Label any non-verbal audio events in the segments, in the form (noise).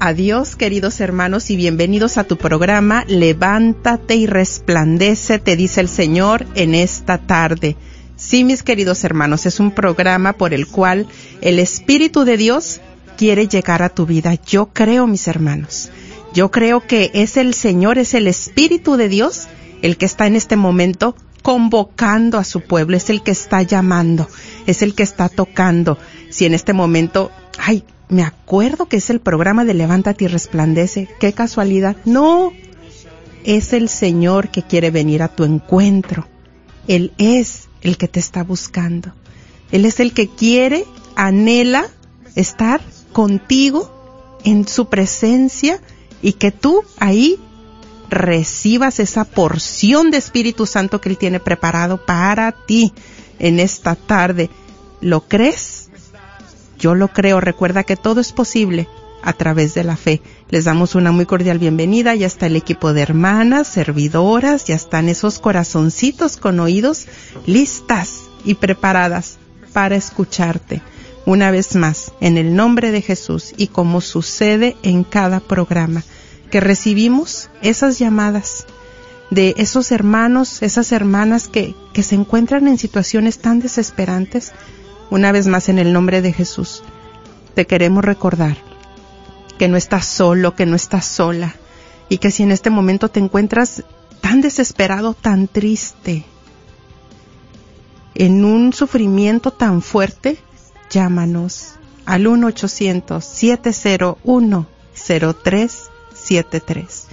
a Dios, queridos hermanos, y bienvenidos a tu programa Levántate y resplandece, te dice el Señor en esta tarde. Sí, mis queridos hermanos, es un programa por el cual el Espíritu de Dios quiere llegar a tu vida. Yo creo, mis hermanos, yo creo que es el Señor, es el Espíritu de Dios el que está en este momento convocando a su pueblo, es el que está llamando, es el que está tocando. Si en este momento, ay, me acuerdo que es el programa de Levántate y Resplandece. Qué casualidad. No, es el Señor que quiere venir a tu encuentro. Él es el que te está buscando. Él es el que quiere, anhela estar contigo en su presencia y que tú ahí recibas esa porción de Espíritu Santo que Él tiene preparado para ti en esta tarde. ¿Lo crees? Yo lo creo, recuerda que todo es posible a través de la fe. Les damos una muy cordial bienvenida, ya está el equipo de hermanas, servidoras, ya están esos corazoncitos con oídos listas y preparadas para escucharte. Una vez más, en el nombre de Jesús y como sucede en cada programa, que recibimos esas llamadas de esos hermanos, esas hermanas que, que se encuentran en situaciones tan desesperantes, una vez más en el nombre de Jesús, te queremos recordar que no estás solo, que no estás sola y que si en este momento te encuentras tan desesperado, tan triste, en un sufrimiento tan fuerte, llámanos al 1-800-701-0373.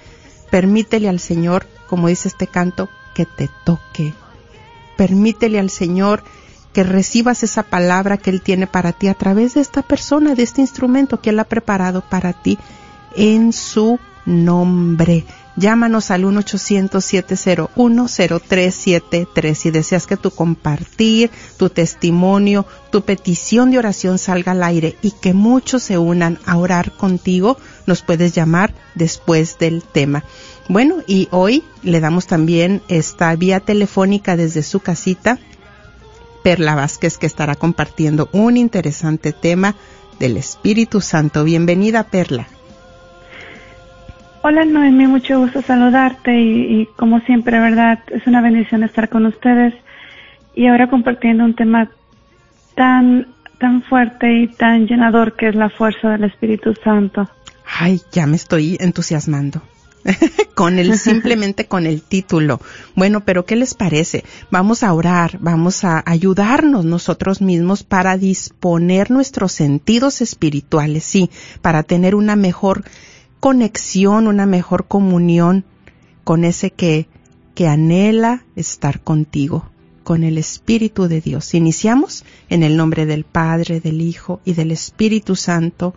Permítele al Señor, como dice este canto, que te toque. Permítele al Señor que recibas esa palabra que Él tiene para ti a través de esta persona, de este instrumento que Él ha preparado para ti en su nombre. Llámanos al 1-800-701-0373 si deseas que tu compartir, tu testimonio, tu petición de oración salga al aire y que muchos se unan a orar contigo, nos puedes llamar después del tema. Bueno, y hoy le damos también esta vía telefónica desde su casita Perla Vázquez que estará compartiendo un interesante tema del Espíritu Santo. Bienvenida Perla. Hola Noemi, mucho gusto saludarte y, como siempre, verdad, es una bendición estar con ustedes y ahora compartiendo un tema tan tan fuerte y tan llenador que es la fuerza del Espíritu Santo. Ay, ya me estoy entusiasmando. (laughs) con el simplemente con el título. Bueno, pero ¿qué les parece? Vamos a orar, vamos a ayudarnos nosotros mismos para disponer nuestros sentidos espirituales, sí, para tener una mejor conexión, una mejor comunión con ese que que anhela estar contigo, con el Espíritu de Dios. Iniciamos en el nombre del Padre, del Hijo y del Espíritu Santo.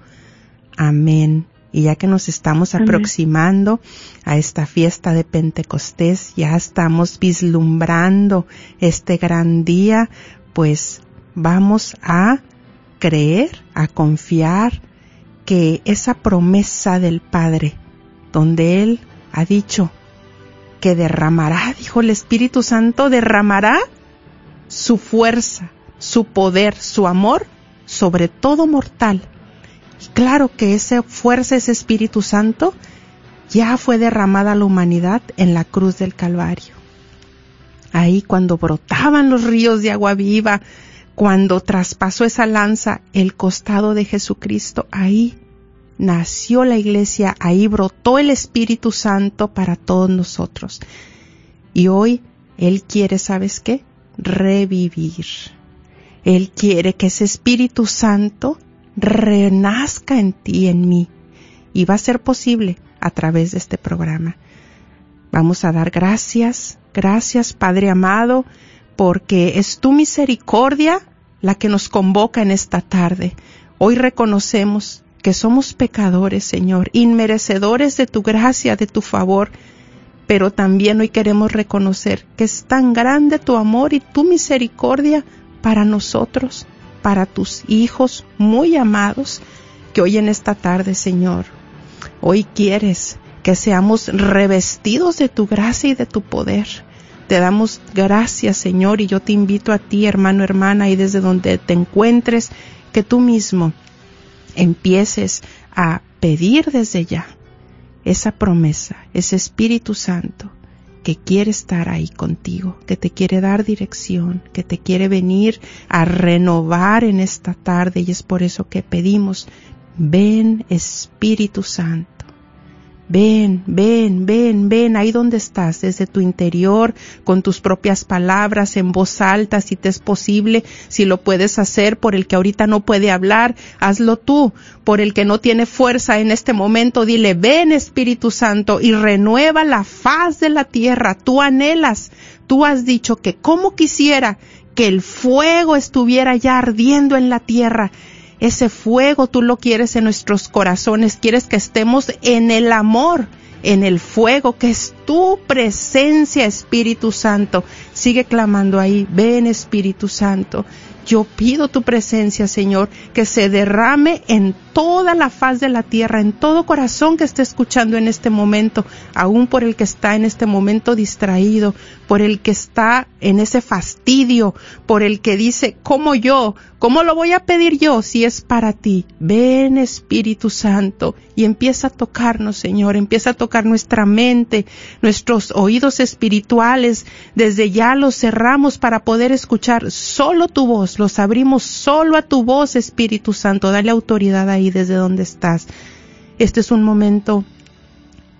Amén Y ya que nos estamos aproximando a esta fiesta de Pentecostés, ya estamos vislumbrando este gran día, pues vamos a creer, a confiar que esa promesa del Padre, donde Él ha dicho que derramará, (laughs) dijo el Espíritu Santo, derramará su fuerza, su poder, su amor sobre todo mortal claro que esa fuerza, ese Espíritu Santo, ya fue derramada a la humanidad en la cruz del Calvario. Ahí cuando brotaban los ríos de agua viva, cuando traspasó esa lanza el costado de Jesucristo, ahí nació la iglesia, ahí brotó el Espíritu Santo para todos nosotros. Y hoy Él quiere, ¿sabes qué? Revivir. Él quiere que ese Espíritu Santo renazca en ti en mí. Y va a ser posible a través de este programa. Vamos a dar gracias, gracias Padre amado, porque es tu misericordia la que nos convoca en esta tarde. Hoy reconocemos que somos pecadores, Señor, inmerecedores de tu gracia, de tu favor, pero también hoy queremos reconocer que es tan grande tu amor y tu misericordia para nosotros para tus hijos muy amados que hoy en esta tarde, Señor, hoy quieres que seamos revestidos de tu gracia y de tu poder. Te damos gracias, Señor, y yo te invito a ti, hermano, hermana, y desde donde te encuentres, que tú mismo empieces a pedir desde ya esa promesa, ese Espíritu Santo que quiere estar ahí contigo, que te quiere dar dirección, que te quiere venir a renovar en esta tarde y es por eso que pedimos, ven Espíritu Santo. Ven, ven, ven, ven, ahí donde estás, desde tu interior, con tus propias palabras, en voz alta, si te es posible, si lo puedes hacer por el que ahorita no puede hablar, hazlo tú, por el que no tiene fuerza en este momento, dile, ven Espíritu Santo y renueva la faz de la tierra, tú anhelas, tú has dicho que como quisiera que el fuego estuviera ya ardiendo en la tierra, ese fuego tú lo quieres en nuestros corazones, quieres que estemos en el amor, en el fuego que es tu presencia, Espíritu Santo. Sigue clamando ahí, ven Espíritu Santo. Yo pido tu presencia, Señor, que se derrame en toda la faz de la tierra, en todo corazón que esté escuchando en este momento, aún por el que está en este momento distraído, por el que está en ese fastidio, por el que dice, ¿cómo yo? ¿Cómo lo voy a pedir yo si es para ti? Ven Espíritu Santo y empieza a tocarnos, Señor, empieza a tocar nuestra mente, nuestros oídos espirituales, desde ya los cerramos para poder escuchar solo tu voz, los abrimos solo a tu voz, Espíritu Santo, dale autoridad ahí desde donde estás. Este es un momento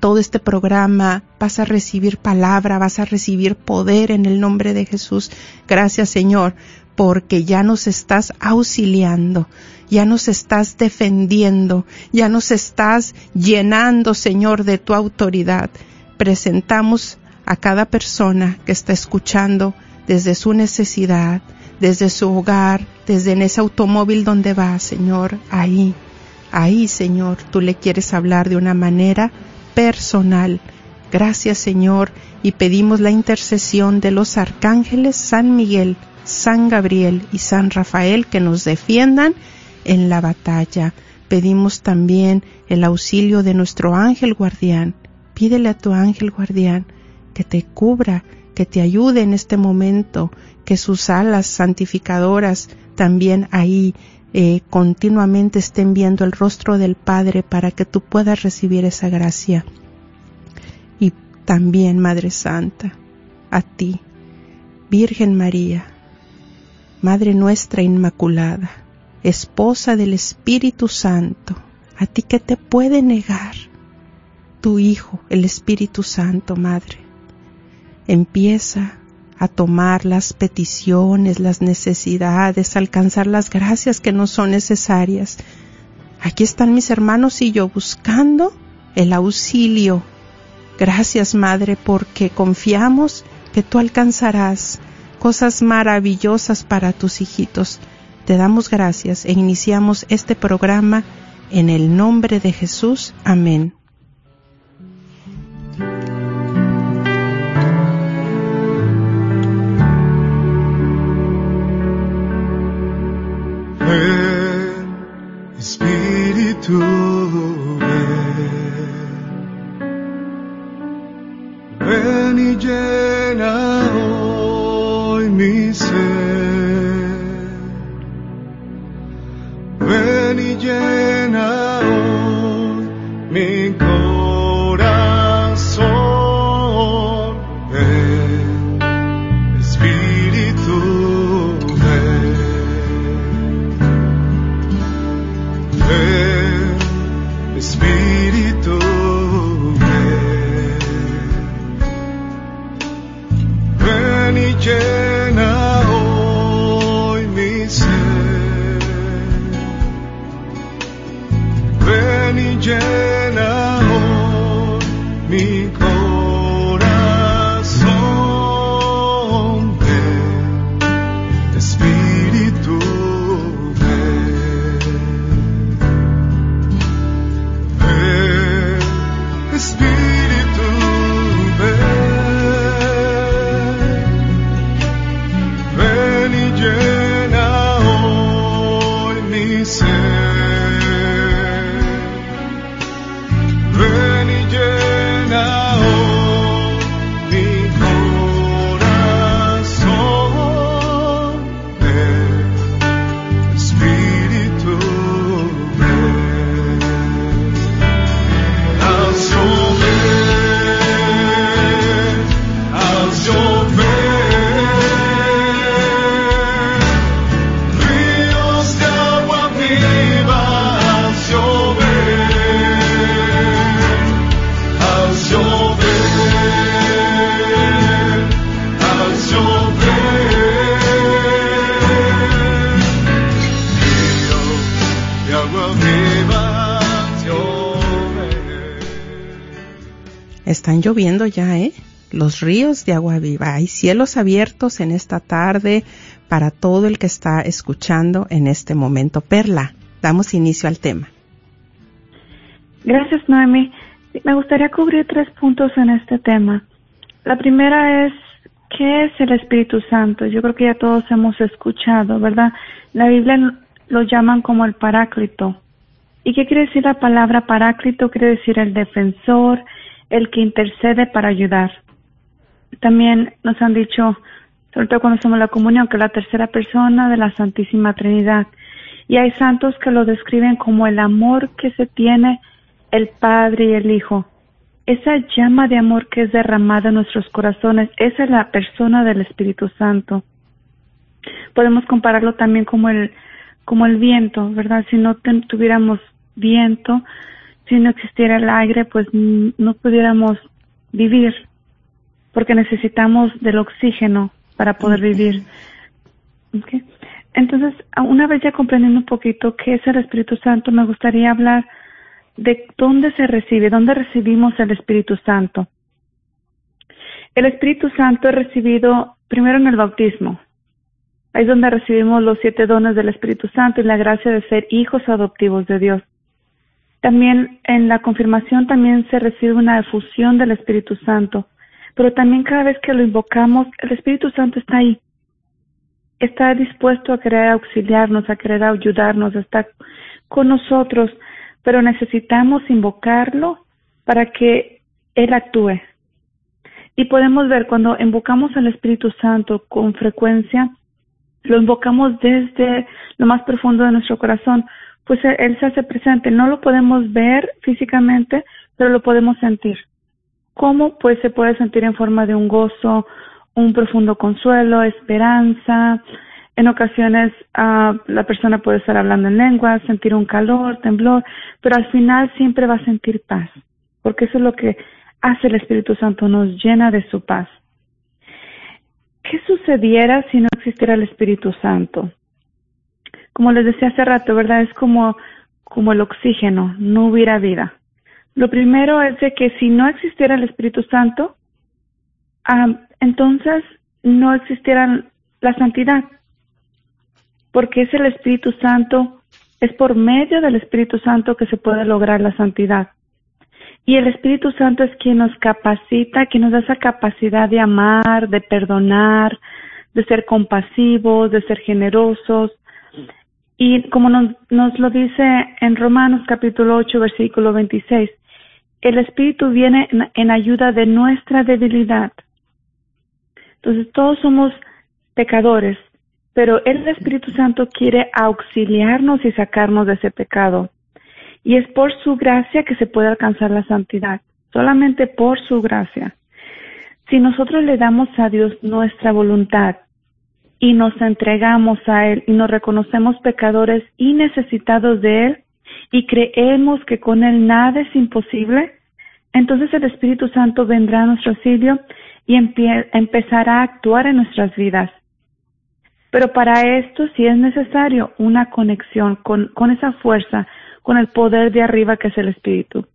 todo este programa, vas a recibir palabra, vas a recibir poder en el nombre de Jesús. Gracias Señor, porque ya nos estás auxiliando, ya nos estás defendiendo, ya nos estás llenando Señor de tu autoridad. Presentamos a cada persona que está escuchando desde su necesidad, desde su hogar, desde en ese automóvil donde va, Señor, ahí, ahí, Señor, tú le quieres hablar de una manera personal. Gracias Señor y pedimos la intercesión de los arcángeles San Miguel, San Gabriel y San Rafael que nos defiendan en la batalla. Pedimos también el auxilio de nuestro ángel guardián. Pídele a tu ángel guardián que te cubra, que te ayude en este momento, que sus alas santificadoras también ahí eh, continuamente estén viendo el rostro del Padre para que tú puedas recibir esa gracia. Y también, Madre Santa, a ti, Virgen María, Madre nuestra Inmaculada, esposa del Espíritu Santo, a ti que te puede negar tu Hijo, el Espíritu Santo, Madre. Empieza a tomar las peticiones, las necesidades, alcanzar las gracias que no son necesarias. Aquí están mis hermanos y yo buscando el auxilio. Gracias, Madre, porque confiamos que tú alcanzarás cosas maravillosas para tus hijitos. Te damos gracias e iniciamos este programa En el nombre de Jesús, amén. Están lloviendo ya, ¿eh? Los ríos de agua viva. Hay cielos abiertos en esta tarde para todo el que está escuchando en este momento. Perla, damos inicio al tema. Gracias, Noemi. Me gustaría cubrir tres puntos en este tema. La primera es, ¿qué es el Espíritu Santo? Yo creo que ya todos hemos escuchado, ¿verdad? La Biblia lo llaman como el Paráclito. ¿Y qué quiere decir la palabra Paráclito? Quiere decir el defensor, el que intercede para ayudar. También nos han dicho, sobre todo cuando hacemos la comunión, que la tercera persona de la Santísima Trinidad. Y hay santos que lo describen como el amor que se tiene el Padre y el Hijo. Esa llama de amor que es derramada en nuestros corazones, esa es la persona del Espíritu Santo. Podemos compararlo también como el, como el viento, ¿verdad? Si no tuviéramos viento, si no existiera el aire, pues mm, no pudiéramos vivir, porque necesitamos del oxígeno para poder vivir. Entonces, una vez ya comprendiendo un poquito qué es el Espíritu Santo, me gustaría hablar de dónde se recibe, dónde recibimos el Espíritu Santo. El Espíritu Santo es recibido primero en el bautismo. Ahí es donde recibimos los siete dones del Espíritu Santo y la gracia de ser hijos adoptivos de Dios. También en la confirmación también se recibe una efusión del Espíritu Santo, pero también cada vez que lo invocamos, el Espíritu Santo está ahí. Está dispuesto a querer auxiliarnos, a querer ayudarnos, está con nosotros, pero necesitamos invocarlo para que Él actúe. Y podemos ver cuando invocamos al Espíritu Santo con frecuencia, lo invocamos desde lo más profundo de nuestro corazón, pues Él, Él se hace presente. No lo podemos ver físicamente, pero lo podemos sentir. ¿Cómo? Pues se puede sentir en forma de un gozo, un profundo consuelo, esperanza. En ocasiones ah, la persona puede estar hablando en lengua, sentir un calor, temblor, pero al final siempre va a sentir paz, porque eso es lo que hace el Espíritu Santo, nos llena de su paz. ¿Qué sucediera si no existiera el Espíritu Santo? Como les decía hace rato, ¿verdad? Es como, como el oxígeno, no hubiera vida. Lo primero es de que si no existiera el Espíritu Santo, entonces no existiera la santidad, porque es el Espíritu Santo Es por medio del Espíritu Santo que se puede lograr la santidad. Y el Espíritu Santo es quien nos capacita, quien nos da esa capacidad de amar, de perdonar, de ser compasivos, de ser generosos. Y como nos, nos lo dice en Romanos capítulo 8, versículo 26, el Espíritu viene en, en ayuda de nuestra debilidad. Entonces todos somos pecadores, pero el Espíritu Santo quiere auxiliarnos y sacarnos de ese pecado. Y es por su gracia que se puede alcanzar la santidad, solamente por su gracia. Si nosotros le damos a Dios nuestra voluntad y nos entregamos a Él y nos reconocemos pecadores y necesitados de Él y creemos que con Él nada es imposible, entonces el Espíritu Santo vendrá a nuestro auxilio y empezará a actuar en nuestras vidas. Pero para esto sí es necesario una conexión con, con esa fuerza, con el poder de arriba que es el Espíritu.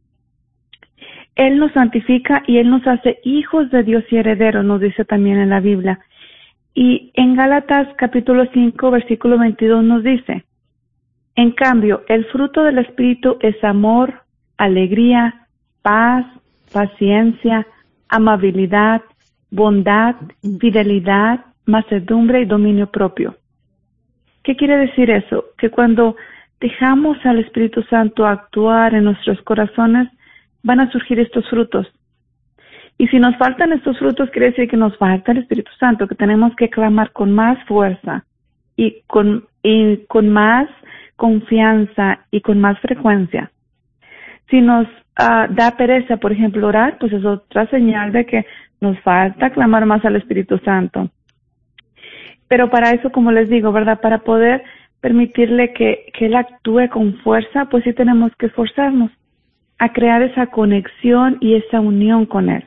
Él nos santifica y Él nos hace hijos de Dios y herederos, nos dice también en la Biblia. Y en Gálatas capítulo 5 versículo 22 nos dice, en cambio, el fruto del Espíritu es amor, alegría, paz, paciencia, amabilidad, bondad, fidelidad, macedumbre y dominio propio. ¿Qué quiere decir eso? Que cuando dejamos al Espíritu Santo actuar en nuestros corazones, van a surgir estos frutos. Y si nos faltan estos frutos, quiere decir que nos falta el Espíritu Santo, que tenemos que clamar con más fuerza y con, y con más confianza y con más frecuencia. Si nos uh, da pereza, por ejemplo, orar, pues es otra señal de que nos falta clamar más al Espíritu Santo. Pero para eso, como les digo, ¿verdad? Para poder permitirle que, que Él actúe con fuerza, pues sí tenemos que esforzarnos a crear esa conexión y esa unión con Él.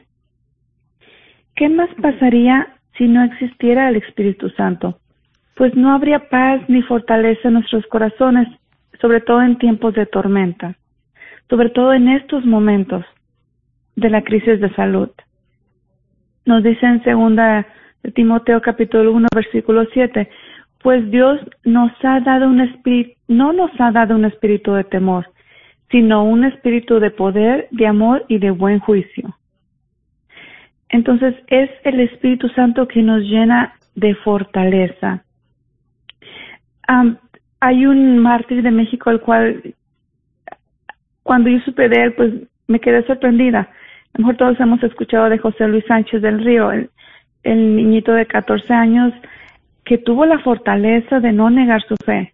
¿Qué más pasaría si no existiera el Espíritu Santo? Pues no habría paz ni fortaleza en nuestros corazones, sobre todo en tiempos de tormenta, sobre todo en estos momentos de la crisis de salud. Nos dice en segunda de Timoteo capítulo 1 versículo 7, pues Dios nos ha dado un espíritu, no nos ha dado un espíritu de temor, sino un espíritu de poder, de amor y de buen juicio. Entonces es el Espíritu Santo que nos llena de fortaleza. hay un mártir de México al cual cuando yo supe de él, pues me quedé sorprendida. A lo mejor todos hemos escuchado de José Luis Sánchez del Río, el, niñito de 14 años que tuvo la fortaleza de no negar su fe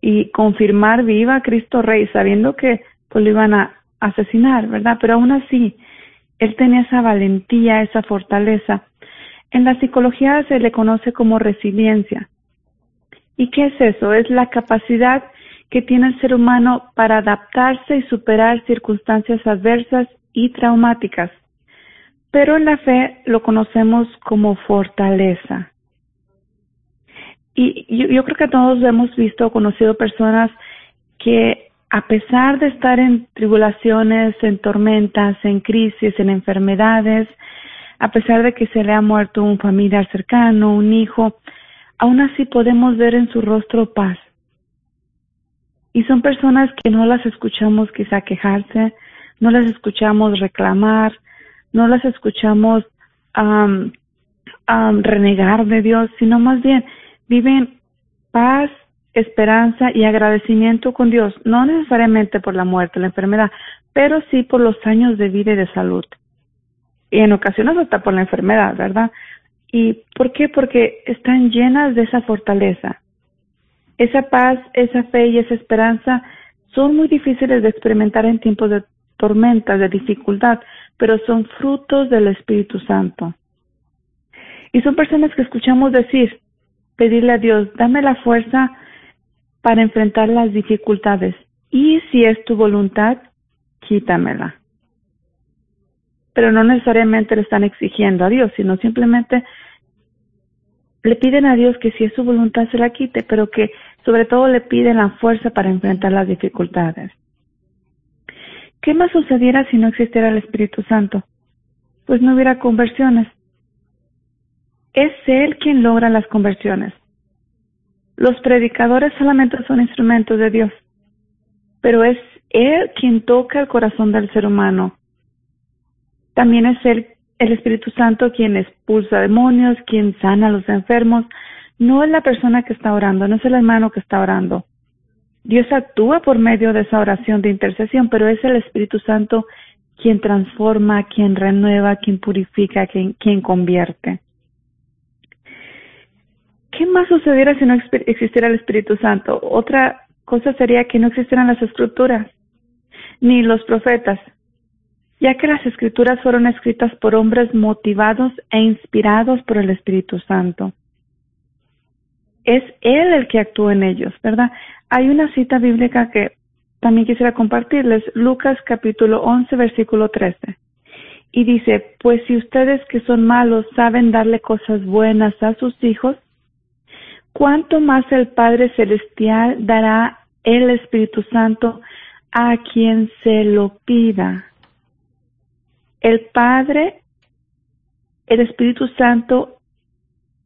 y confirmar viva Cristo Rey, sabiendo que pues lo iban a asesinar, ¿verdad? Pero aún así, él tenía esa valentía, esa fortaleza. En la psicología se le conoce como resiliencia. ¿Y qué es eso? Es la capacidad que tiene el ser humano para adaptarse y superar circunstancias adversas y traumáticas. Pero en la fe lo conocemos como fortaleza. Y yo, creo que todos hemos visto o conocido personas que a pesar de estar en tribulaciones, en tormentas, en crisis, en enfermedades, a pesar de que se le ha muerto un familiar cercano, un hijo, aún así podemos ver en su rostro paz. Y son personas que no las escuchamos quizá quejarse, no las escuchamos reclamar, no las escuchamos renegar de Dios, sino más bien viven paz, esperanza y agradecimiento con Dios, no necesariamente por la muerte, la enfermedad, pero sí por los años de vida y de salud. Y en ocasiones hasta por la enfermedad, ¿verdad? ¿Y por qué? Porque están llenas de esa fortaleza. Esa paz, esa fe y esa esperanza son muy difíciles de experimentar en tiempos de tormenta, de dificultad, pero son frutos del Espíritu Santo. Y son personas que escuchamos decir, pedirle a Dios, dame la fuerza para enfrentar las dificultades y si es tu voluntad, quítamela. Pero no necesariamente le están exigiendo a Dios, sino simplemente le piden a Dios que si es su voluntad se la quite, pero que sobre todo le piden la fuerza para enfrentar las dificultades. ¿Qué más sucediera si no existiera el Espíritu Santo? Pues no hubiera conversiones. Es Él quien logra las conversiones. Los predicadores solamente son instrumentos de Dios. pero es Él quien toca el corazón del ser humano. También es Él, el Espíritu Santo quien expulsa demonios, quien sana a los enfermos. No es la persona que está orando, no es el hermano que está orando. Dios actúa por medio de esa oración de intercesión, pero es el Espíritu Santo quien transforma, quien renueva, quien purifica, quien, quien convierte. ¿Qué más sucediera si no existiera el Espíritu Santo? Otra cosa sería que no existieran las escrituras, ni los profetas, ya que las escrituras fueron escritas por hombres motivados e inspirados por el Espíritu Santo. Es Él el que actúa en ellos, ¿verdad? Hay una cita bíblica que también quisiera compartirles, Lucas capítulo 11, versículo 13. Y dice, pues si ustedes que son malos saben darle cosas buenas a sus hijos, ¿cuánto más el Padre Celestial dará el Espíritu Santo a quien se lo pida? El Padre, el Espíritu Santo,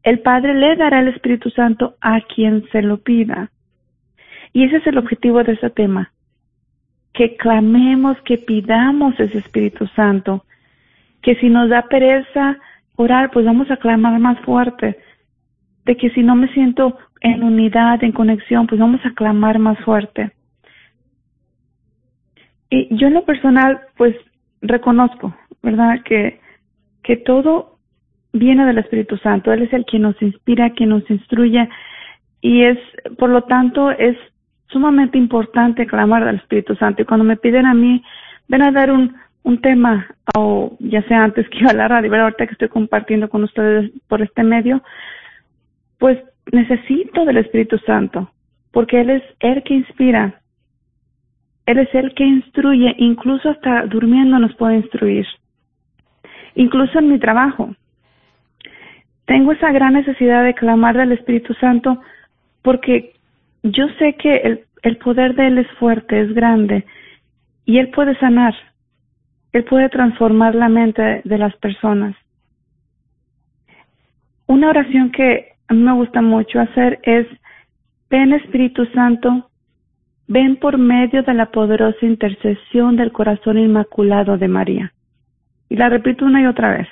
el Padre le dará el Espíritu Santo a quien se lo pida. Y ese es el objetivo de este tema, que clamemos, que pidamos ese Espíritu Santo, que si nos da pereza orar, pues vamos a clamar más fuerte, de que si no me siento en unidad, en conexión, pues vamos a clamar más fuerte. Y yo en lo personal, pues reconozco, ¿verdad? Que, que todo viene del Espíritu Santo. Él es el que nos inspira, quien nos instruye y es, por lo tanto, es sumamente importante clamar al Espíritu Santo. Y cuando me piden a mí, ven a dar un, un tema, o ya sea antes que iba a la radio, ahorita que estoy compartiendo con ustedes por este medio, pues necesito del Espíritu Santo, porque Él es el que inspira, Él es el que instruye, incluso hasta durmiendo nos puede instruir, incluso en mi trabajo. Tengo esa gran necesidad de clamar del Espíritu Santo porque yo sé que el, el poder de Él es fuerte, es grande, y Él puede sanar, Él puede transformar la mente de las personas. Una oración que me gusta mucho hacer es, ven Espíritu Santo, ven por medio de la poderosa intercesión del corazón inmaculado de María. Y la repito una y otra vez.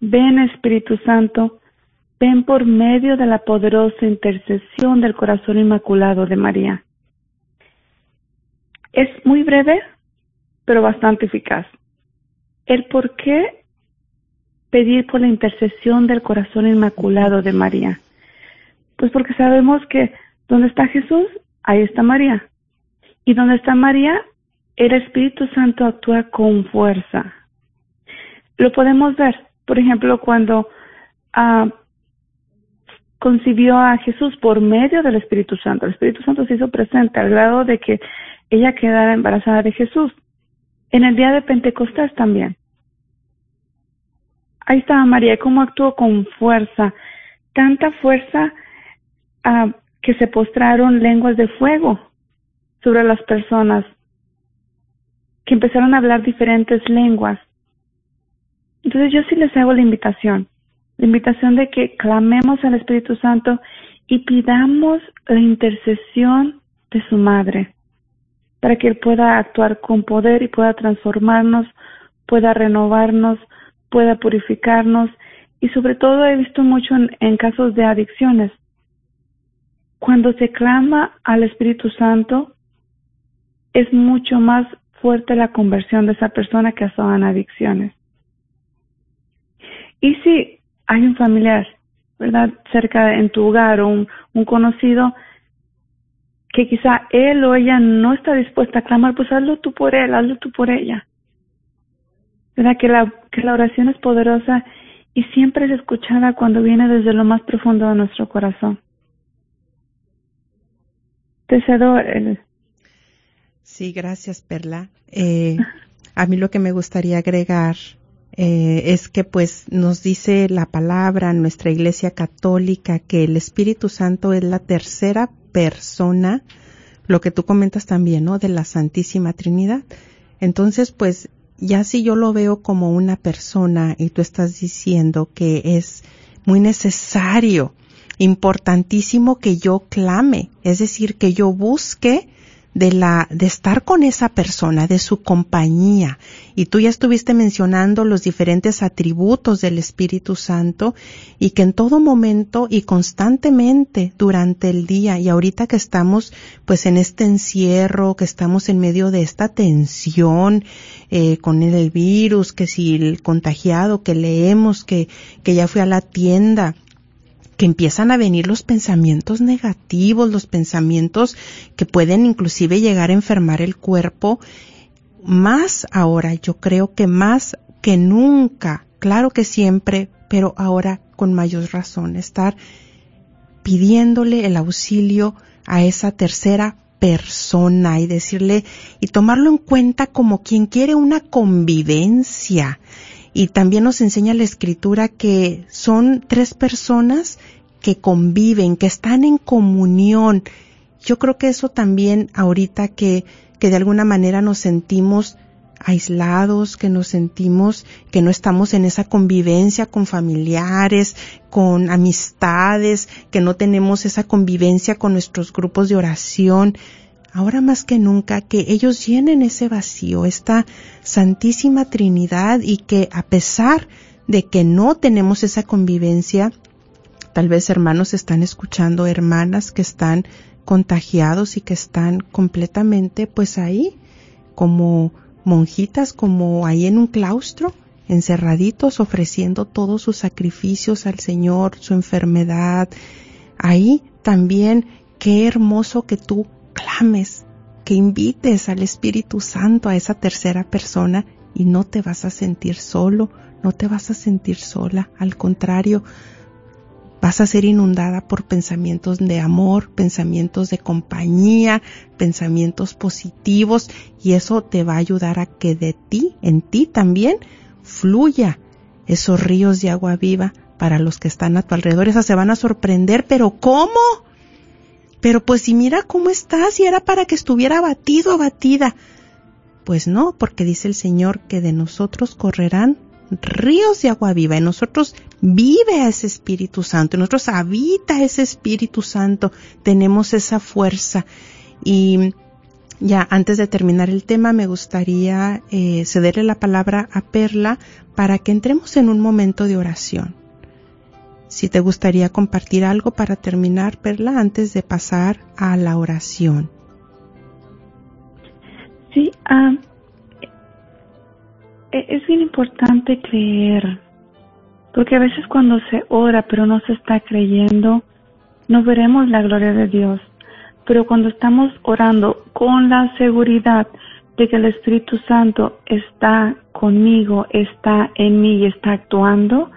Ven Espíritu Santo, ven por medio de la poderosa intercesión del corazón inmaculado de María. Es muy breve, pero bastante eficaz. El por qué pedir por la intercesión del corazón inmaculado de María. Pues porque sabemos que donde está Jesús, ahí está María. Y donde está María, el Espíritu Santo actúa con fuerza. Lo podemos ver, por ejemplo, cuando ah, concibió a Jesús por medio del Espíritu Santo. El Espíritu Santo se hizo presente al grado de que ella quedara embarazada de Jesús. En el día de Pentecostés también. Ahí estaba María, cómo actuó con fuerza, tanta fuerza uh, que se postraron lenguas de fuego sobre las personas, que empezaron a hablar diferentes lenguas. Entonces yo sí les hago la invitación la invitación de que clamemos al Espíritu Santo y pidamos la intercesión de su Madre para que Él pueda actuar con poder y pueda transformarnos, pueda renovarnos, pueda purificarnos y sobre todo he visto mucho en, casos de adicciones. Cuando se clama al Espíritu Santo, es mucho más fuerte la conversión de esa persona que ha estado en adicciones. Y si hay un familiar, ¿verdad? Cerca en tu hogar o un, un conocido que quizá él o ella no está dispuesta a clamar, pues hazlo tú por él, hazlo tú por ella. ¿Verdad? Que la, que la oración es poderosa y siempre es escuchada cuando viene desde lo más profundo de nuestro corazón. Te cedo el... Sí, gracias, Perla. Eh, a mí lo que me gustaría agregar eh, es que pues nos dice la palabra nuestra Iglesia Católica que el Espíritu Santo es la tercera persona, lo que tú comentas también, ¿no? De la Santísima Trinidad. Entonces, pues ya si yo lo veo como una persona y tú estás diciendo que es muy necesario, importantísimo que yo clame, es decir, que yo busque de la, de estar con esa persona, de su compañía. Y tú ya estuviste mencionando los diferentes atributos del Espíritu Santo y que en todo momento y constantemente durante el día y ahorita que estamos pues en este encierro, que estamos en medio de esta tensión eh, con el virus, que si el contagiado, que leemos, que, que ya fui a la tienda, que empiezan a venir los pensamientos negativos, los pensamientos que pueden inclusive llegar a enfermar el cuerpo, más ahora, yo creo que más que nunca, claro que siempre, pero ahora con mayor razón, estar pidiéndole el auxilio a esa tercera persona y decirle y tomarlo en cuenta como quien quiere una convivencia, y también nos enseña la escritura que son tres personas que conviven, que están en comunión. Yo creo que eso también ahorita que, que de alguna manera nos sentimos aislados, que nos sentimos que no estamos en esa convivencia con familiares, con amistades, que no tenemos esa convivencia con nuestros grupos de oración ahora más que nunca, que ellos llenen ese vacío, esta Santísima Trinidad y que a pesar de que no tenemos esa convivencia, tal vez hermanos están escuchando, hermanas que están contagiados y que están completamente pues ahí como monjitas, como ahí en un claustro, encerraditos, ofreciendo todos sus sacrificios al Señor, su enfermedad. Ahí también, qué hermoso que tú que invites al Espíritu Santo a esa tercera persona y no te vas a sentir solo, no te vas a sentir sola, al contrario, vas a ser inundada por pensamientos de amor, pensamientos de compañía, pensamientos positivos y eso te va a ayudar a que de ti, en ti también, fluya esos ríos de agua viva para los que están a tu alrededor. Esas se van a sorprender, pero ¿cómo? Pero pues si mira cómo estás y era para que estuviera abatido, abatida. Pues no, porque dice el Señor que de nosotros correrán ríos de agua viva. En nosotros vive ese Espíritu Santo, en nosotros habita ese Espíritu Santo. Tenemos esa fuerza. Y ya antes de terminar el tema, me gustaría eh, cederle la palabra a Perla para que entremos en un momento de oración si te gustaría compartir algo para terminar, Perla, antes de pasar a la oración. Sí, e-, es bien importante creer, porque a veces cuando se ora pero no se está creyendo, no veremos la gloria de Dios. Pero cuando estamos orando con la seguridad de que el Espíritu Santo está conmigo, está en mí y está actuando,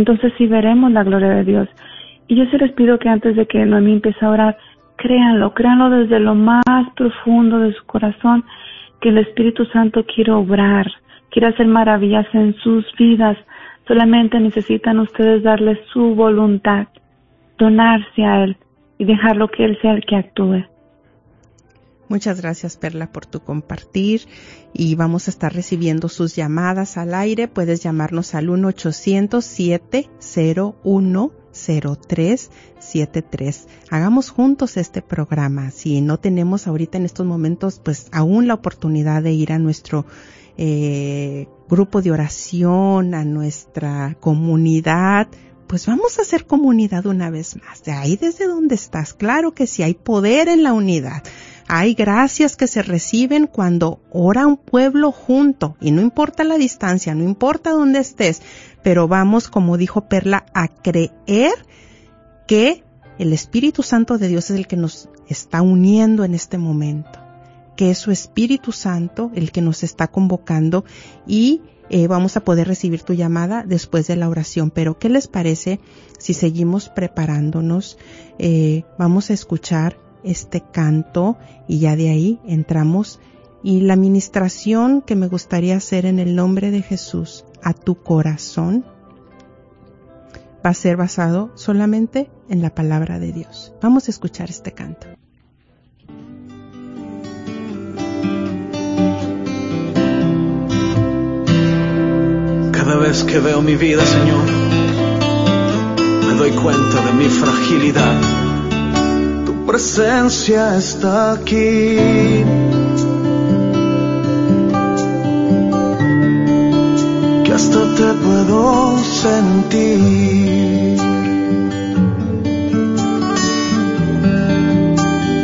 entonces sí veremos la gloria de Dios. Y yo se les pido que antes de que Noemí empiece a orar, créanlo, créanlo desde lo más profundo de su corazón, que el Espíritu Santo quiere obrar, quiere hacer maravillas en sus vidas. Solamente necesitan ustedes darle su voluntad, donarse a Él y dejarlo que Él sea el que actúe. Muchas gracias Perla por tu compartir y vamos a estar recibiendo sus llamadas al aire. Puedes llamarnos al 1-800-701-0373. Hagamos juntos este programa. Si no tenemos ahorita en estos momentos pues aún la oportunidad de ir a nuestro eh, grupo de oración, a nuestra comunidad, pues vamos a hacer comunidad una vez más. De ahí desde donde estás. Claro que sí hay poder en la unidad. Hay gracias que se reciben cuando ora un pueblo junto y no importa la distancia, no importa dónde estés, pero vamos, como dijo Perla, a creer que el Espíritu Santo de Dios es el que nos está uniendo en este momento, que es su Espíritu Santo el que nos está convocando y eh, vamos a poder recibir tu llamada después de la oración. Pero, ¿qué les parece si seguimos preparándonos? Eh, vamos a escuchar este canto y ya de ahí entramos y la ministración que me gustaría hacer en el nombre de Jesús a tu corazón va a ser basado solamente en la palabra de Dios. Vamos a escuchar este canto. Cada vez que veo mi vida, Señor, me doy cuenta de mi fragilidad presencia está aquí. Que hasta te puedo sentir.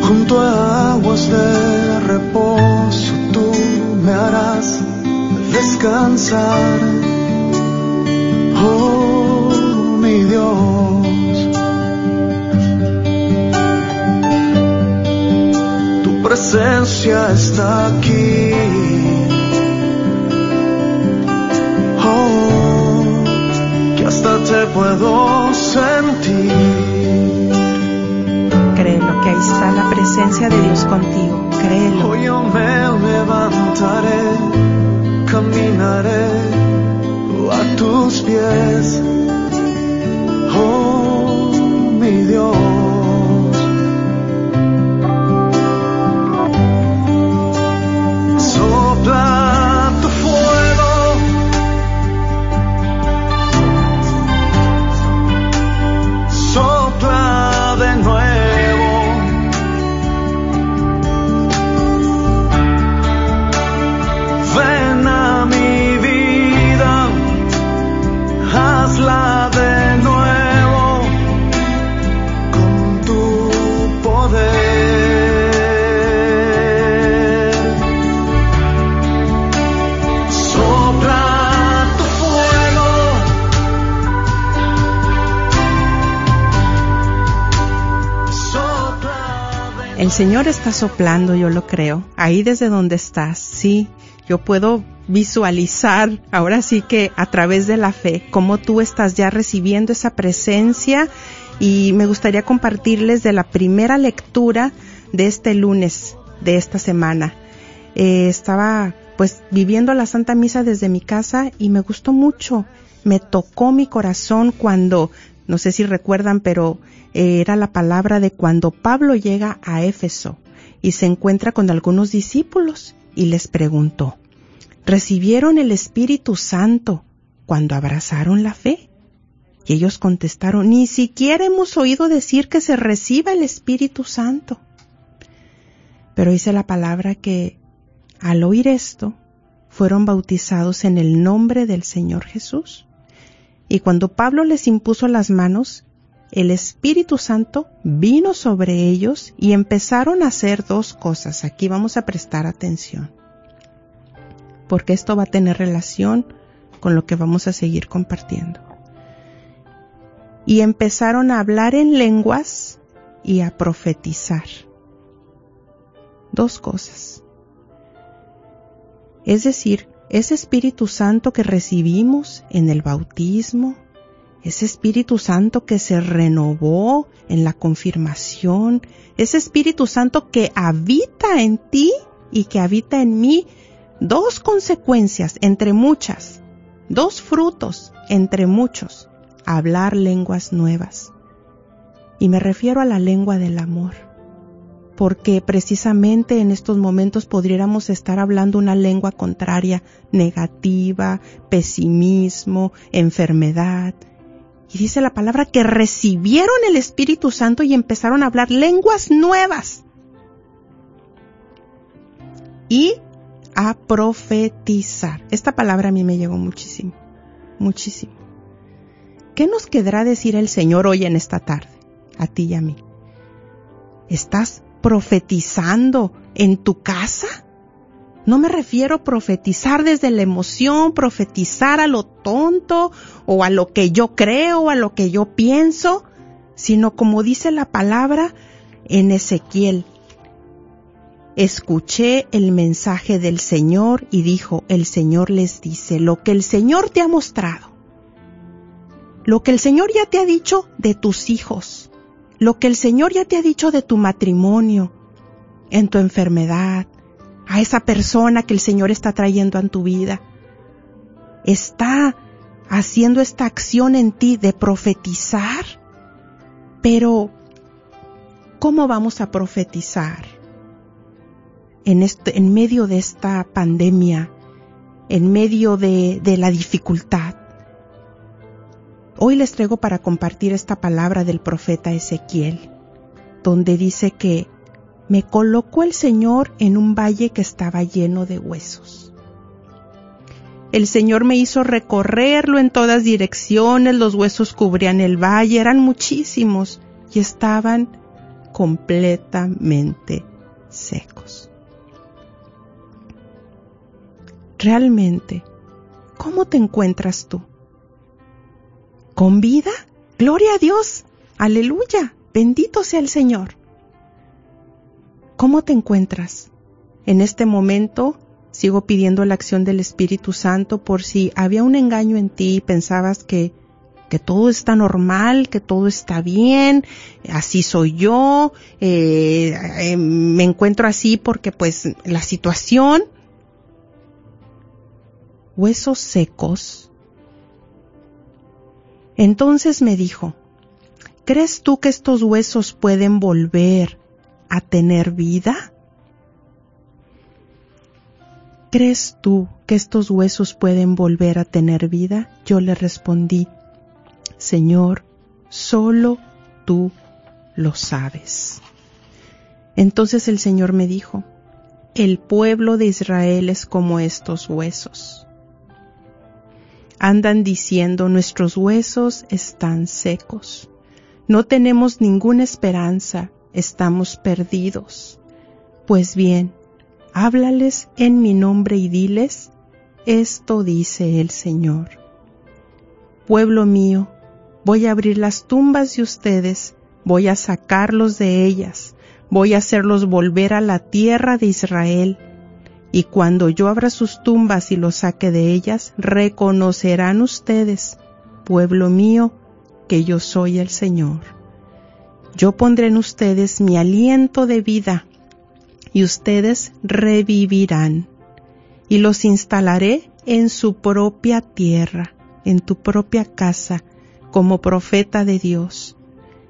Junto a aguas de reposo tú me harás descansar. Oh, mi Dios. Presencia está aquí. Oh, que hasta te puedo sentir. Créelo que ahí está la presencia de Dios contigo. Créelo. Hoy yo me levantaré, caminaré a tus pies. Oh, mi Dios. Señor está soplando, yo lo creo. Ahí desde donde estás, sí. Yo puedo visualizar, ahora sí que a través de la fe, cómo tú estás ya recibiendo esa presencia y me gustaría compartirles de la primera lectura de este lunes, de esta semana. Eh, estaba pues viviendo la Santa Misa desde mi casa y me gustó mucho. Me tocó mi corazón cuando, no sé si recuerdan, pero eh, era la palabra de cuando Pablo llega a Éfeso y se encuentra con algunos discípulos y les preguntó, ¿recibieron el Espíritu Santo cuando abrazaron la fe? Y ellos contestaron, ni siquiera hemos oído decir que se reciba el Espíritu Santo. Pero dice la palabra que al oír esto, fueron bautizados en el nombre del Señor Jesús. Y cuando Pablo les impuso las manos, el Espíritu Santo vino sobre ellos y empezaron a hacer dos cosas. Aquí vamos a prestar atención, porque esto va a tener relación con lo que vamos a seguir compartiendo. Y empezaron a hablar en lenguas y a profetizar. Dos cosas. Es decir, ese Espíritu Santo que recibimos en el bautismo, ese Espíritu Santo que se renovó en la confirmación, ese Espíritu Santo que habita en ti y que habita en mí, dos consecuencias entre muchas, dos frutos entre muchos, hablar lenguas nuevas. Y me refiero a la lengua del amor porque precisamente en estos momentos podríamos estar hablando una lengua contraria, negativa, pesimismo, enfermedad. Y dice la palabra que recibieron el Espíritu Santo y empezaron a hablar lenguas nuevas. Y a profetizar. Esta palabra a mí me llegó muchísimo, muchísimo. ¿Qué nos quedará decir el Señor hoy en esta tarde? A ti y a mí. ¿Estás profetizando en tu casa? No me refiero a profetizar desde la emoción, profetizar a lo tonto o a lo que yo creo o a lo que yo pienso, sino como dice la palabra en Ezequiel. Escuché el mensaje del Señor y dijo, el Señor les dice, lo que el Señor te ha mostrado, lo que el Señor ya te ha dicho de tus hijos, lo que el Señor ya te ha dicho de tu matrimonio, en tu enfermedad, a esa persona que el Señor está trayendo en tu vida. Está haciendo esta acción en ti de profetizar. Pero, ¿cómo vamos a profetizar? En, este, en medio de esta pandemia, en medio de, de la dificultad. Hoy les traigo para compartir esta palabra del profeta Ezequiel, donde dice que me colocó el Señor en un valle que estaba lleno de huesos. El Señor me hizo recorrerlo en todas direcciones, los huesos cubrían el valle, eran muchísimos y estaban completamente secos. Realmente, ¿cómo te encuentras tú? ¿Con vida? Gloria a Dios. Aleluya. Bendito sea el Señor. ¿Cómo te encuentras? En este momento sigo pidiendo la acción del Espíritu Santo por si había un engaño en ti y pensabas que, que todo está normal, que todo está bien, así soy yo, eh, eh, me encuentro así porque pues la situación, huesos secos. Entonces me dijo, ¿crees tú que estos huesos pueden volver a tener vida? ¿Crees tú que estos huesos pueden volver a tener vida? Yo le respondí, Señor, solo tú lo sabes. Entonces el Señor me dijo, el pueblo de Israel es como estos huesos. Andan diciendo, nuestros huesos están secos. No tenemos ninguna esperanza, estamos perdidos. Pues bien, háblales en mi nombre y diles, esto dice el Señor. Pueblo mío, voy a abrir las tumbas de ustedes, voy a sacarlos de ellas, voy a hacerlos volver a la tierra de Israel, y cuando yo abra sus tumbas y los saque de ellas, reconocerán ustedes, pueblo mío, que yo soy el Señor. Yo pondré en ustedes mi aliento de vida, y ustedes revivirán, y los instalaré en su propia tierra, en tu propia casa, como profeta de Dios.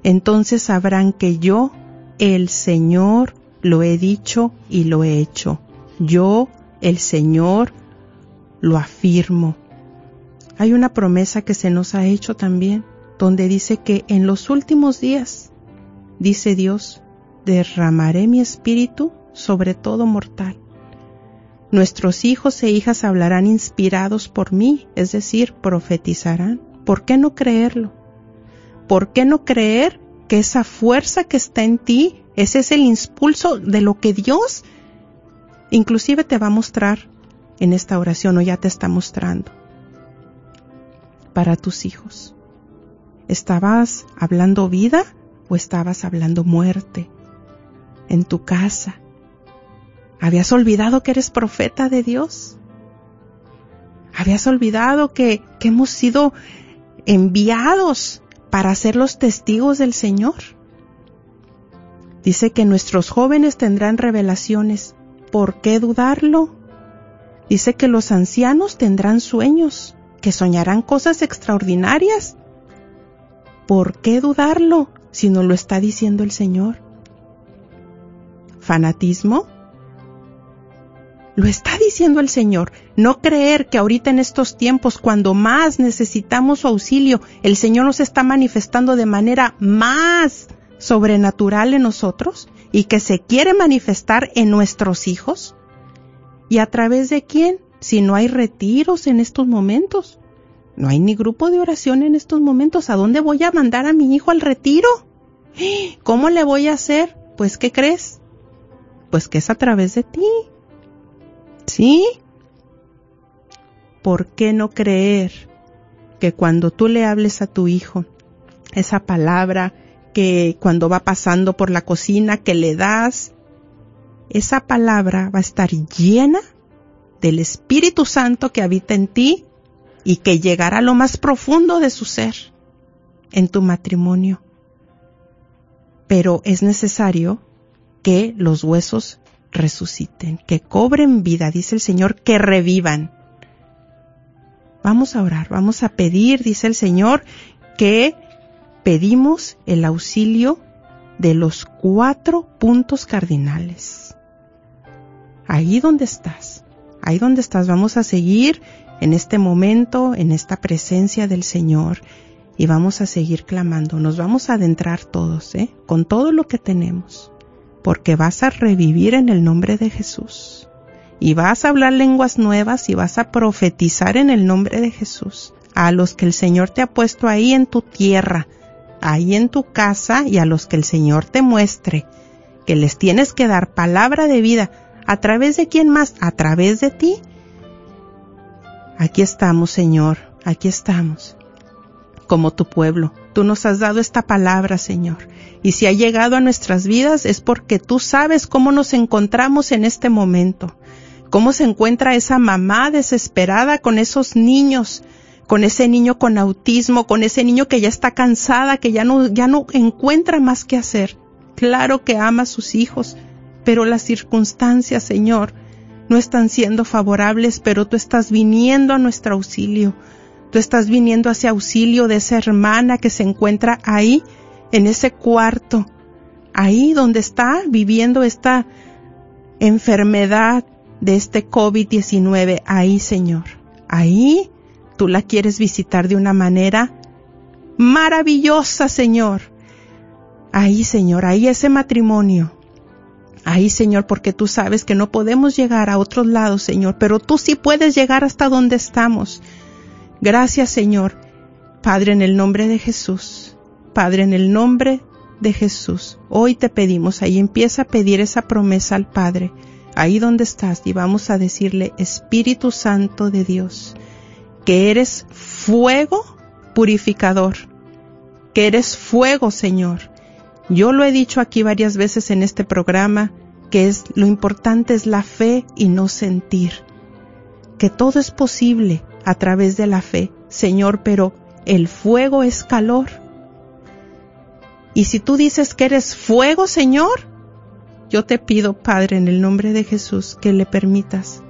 Entonces sabrán que yo, el Señor, lo he dicho y lo he hecho. Yo, el Señor, lo afirmo. Hay una promesa que se nos ha hecho también, donde dice que en los últimos días, dice Dios, derramaré mi espíritu sobre todo mortal. Nuestros hijos e hijas hablarán inspirados por mí, es decir, profetizarán. ¿Por qué no creerlo? ¿Por qué no creer que esa fuerza que está en ti, ese es el impulso de lo que Dios inclusive te va a mostrar en esta oración o ya te está mostrando para tus hijos? ¿Estabas hablando vida o estabas hablando muerte en tu casa? ¿Habías olvidado que eres profeta de Dios? ¿Habías olvidado que, que hemos sido enviados para ser los testigos del Señor? Dice que nuestros jóvenes tendrán revelaciones. ¿Por qué dudarlo? Dice que los ancianos tendrán sueños, que soñarán cosas extraordinarias. ¿Por qué dudarlo si no lo está diciendo el Señor? ¿Fanatismo? Lo está diciendo el Señor. No creer que ahorita en estos tiempos, cuando más necesitamos su auxilio, el Señor nos está manifestando de manera más sobrenatural en nosotros y que se quiere manifestar en nuestros hijos. ¿Y a través de quién? Si no hay retiros en estos momentos. No hay ni grupo de oración en estos momentos. ¿A dónde voy a mandar a mi hijo al retiro? ¿Cómo le voy a hacer? Pues, ¿qué crees? Pues que es a través de ti. ¿Sí? ¿Por qué no creer que cuando tú le hables a tu hijo esa palabra que cuando va pasando por la cocina que le das, esa palabra va a estar llena del Espíritu Santo que habita en ti y que llegará a lo más profundo de su ser en tu matrimonio. Pero es necesario que los huesos resuciten, que cobren vida, dice el Señor, que revivan. Vamos a orar, vamos a pedir, dice el Señor, que pedimos el auxilio de los cuatro puntos cardinales. Ahí donde estás, ahí donde estás, vamos a seguir en este momento, en esta presencia del Señor. y vamos a seguir clamando. Nos vamos a adentrar todos, ¿eh? Con todo lo que tenemos, porque vas a revivir en el nombre de Jesús. Y vas a hablar lenguas nuevas y vas a profetizar en el nombre de Jesús a los que el Señor te ha puesto ahí en tu tierra, ahí en tu casa y a los que el Señor te muestre, que les tienes que dar palabra de vida. ¿A través de quién más? A través de ti. Aquí estamos, Señor, aquí estamos como tu pueblo. Tú nos has dado esta palabra, Señor. Y si ha llegado a nuestras vidas es porque tú sabes cómo nos encontramos en este momento. Cómo se encuentra esa mamá desesperada con esos niños, con ese niño con autismo, con ese niño que ya está cansada, que ya no, ya no encuentra más que hacer. Claro que ama a sus hijos, pero las circunstancias, Señor, no están siendo favorables, pero tú estás viniendo a nuestro auxilio. Tú estás viniendo hacia auxilio de esa hermana que se encuentra ahí, en ese cuarto, ahí donde está viviendo esta enfermedad de este COVID-19, ahí, Señor. Ahí tú la quieres visitar de una manera maravillosa, Señor. Ahí, Señor, ahí ese matrimonio. Ahí, Señor, porque tú sabes que no podemos llegar a otros lados, Señor, pero tú sí puedes llegar hasta donde estamos. Gracias, Señor. Padre, en el nombre de Jesús. Padre, en el nombre de Jesús. Hoy te pedimos, ahí empieza a pedir esa promesa al Padre, ahí donde estás, y vamos a decirle, Espíritu Santo de Dios, que eres fuego purificador, que eres fuego, Señor. Yo lo he dicho aquí varias veces en este programa, que es lo importante es la fe y no sentir, que todo es posible a través de la fe, Señor, pero el fuego es calor. Y si tú dices que eres fuego, Señor, yo te pido, Padre, en el nombre de Jesús, que le permitas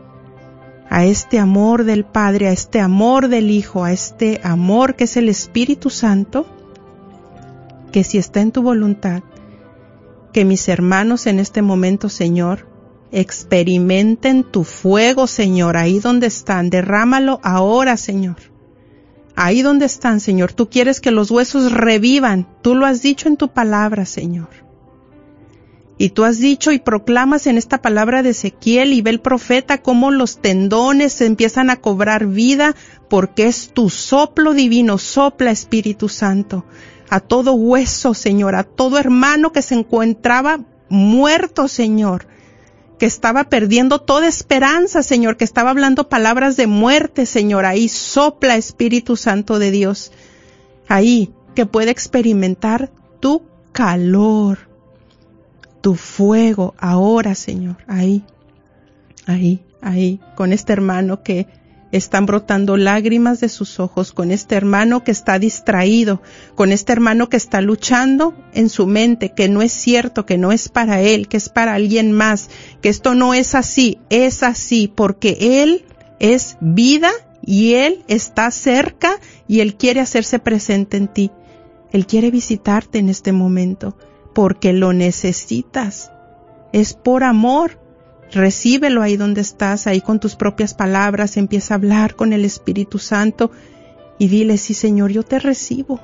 a este amor del Padre, a este amor del Hijo, a este amor que es el Espíritu Santo, que si está en tu voluntad, que mis hermanos en este momento, Señor, experimenten tu fuego, Señor, ahí donde están, derrámalo ahora, Señor. Ahí donde están, Señor, tú quieres que los huesos revivan, tú lo has dicho en tu palabra, Señor. Y tú has dicho y proclamas en esta palabra de Ezequiel y ve el profeta cómo los tendones empiezan a cobrar vida porque es tu soplo divino, sopla Espíritu Santo. A todo hueso, Señor, a todo hermano que se encontraba muerto, Señor, que estaba perdiendo toda esperanza, Señor, que estaba hablando palabras de muerte, Señor, ahí sopla Espíritu Santo de Dios, ahí que puede experimentar tu calor, tu fuego ahora, Señor, ahí, ahí, ahí, con este hermano que están brotando lágrimas de sus ojos, con este hermano que está distraído, con este hermano que está luchando en su mente, que no es cierto, que no es para él, que es para alguien más, que esto no es así, es así, porque él es vida y él está cerca y él quiere hacerse presente en ti. Él quiere visitarte en este momento porque lo necesitas. Es por amor. Recíbelo ahí donde estás, ahí con tus propias palabras, empieza a hablar con el Espíritu Santo y dile, sí Señor, yo te recibo.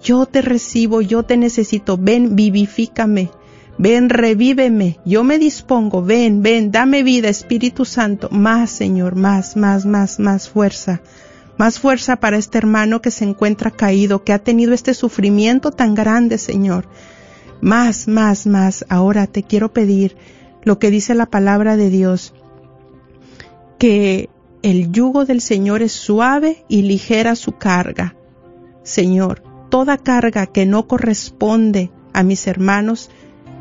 Yo te recibo, yo te necesito. Ven, vivifícame. Ven, revíveme. Yo me dispongo. Ven, ven, dame vida, Espíritu Santo. Más, Señor, más, más, más, más fuerza. Más fuerza para este hermano que se encuentra caído, que ha tenido este sufrimiento tan grande, Señor más, más, más. Ahora te quiero pedir lo que dice la palabra de Dios, que el yugo del Señor es suave y ligera su carga. Señor, toda carga que no corresponde a mis hermanos,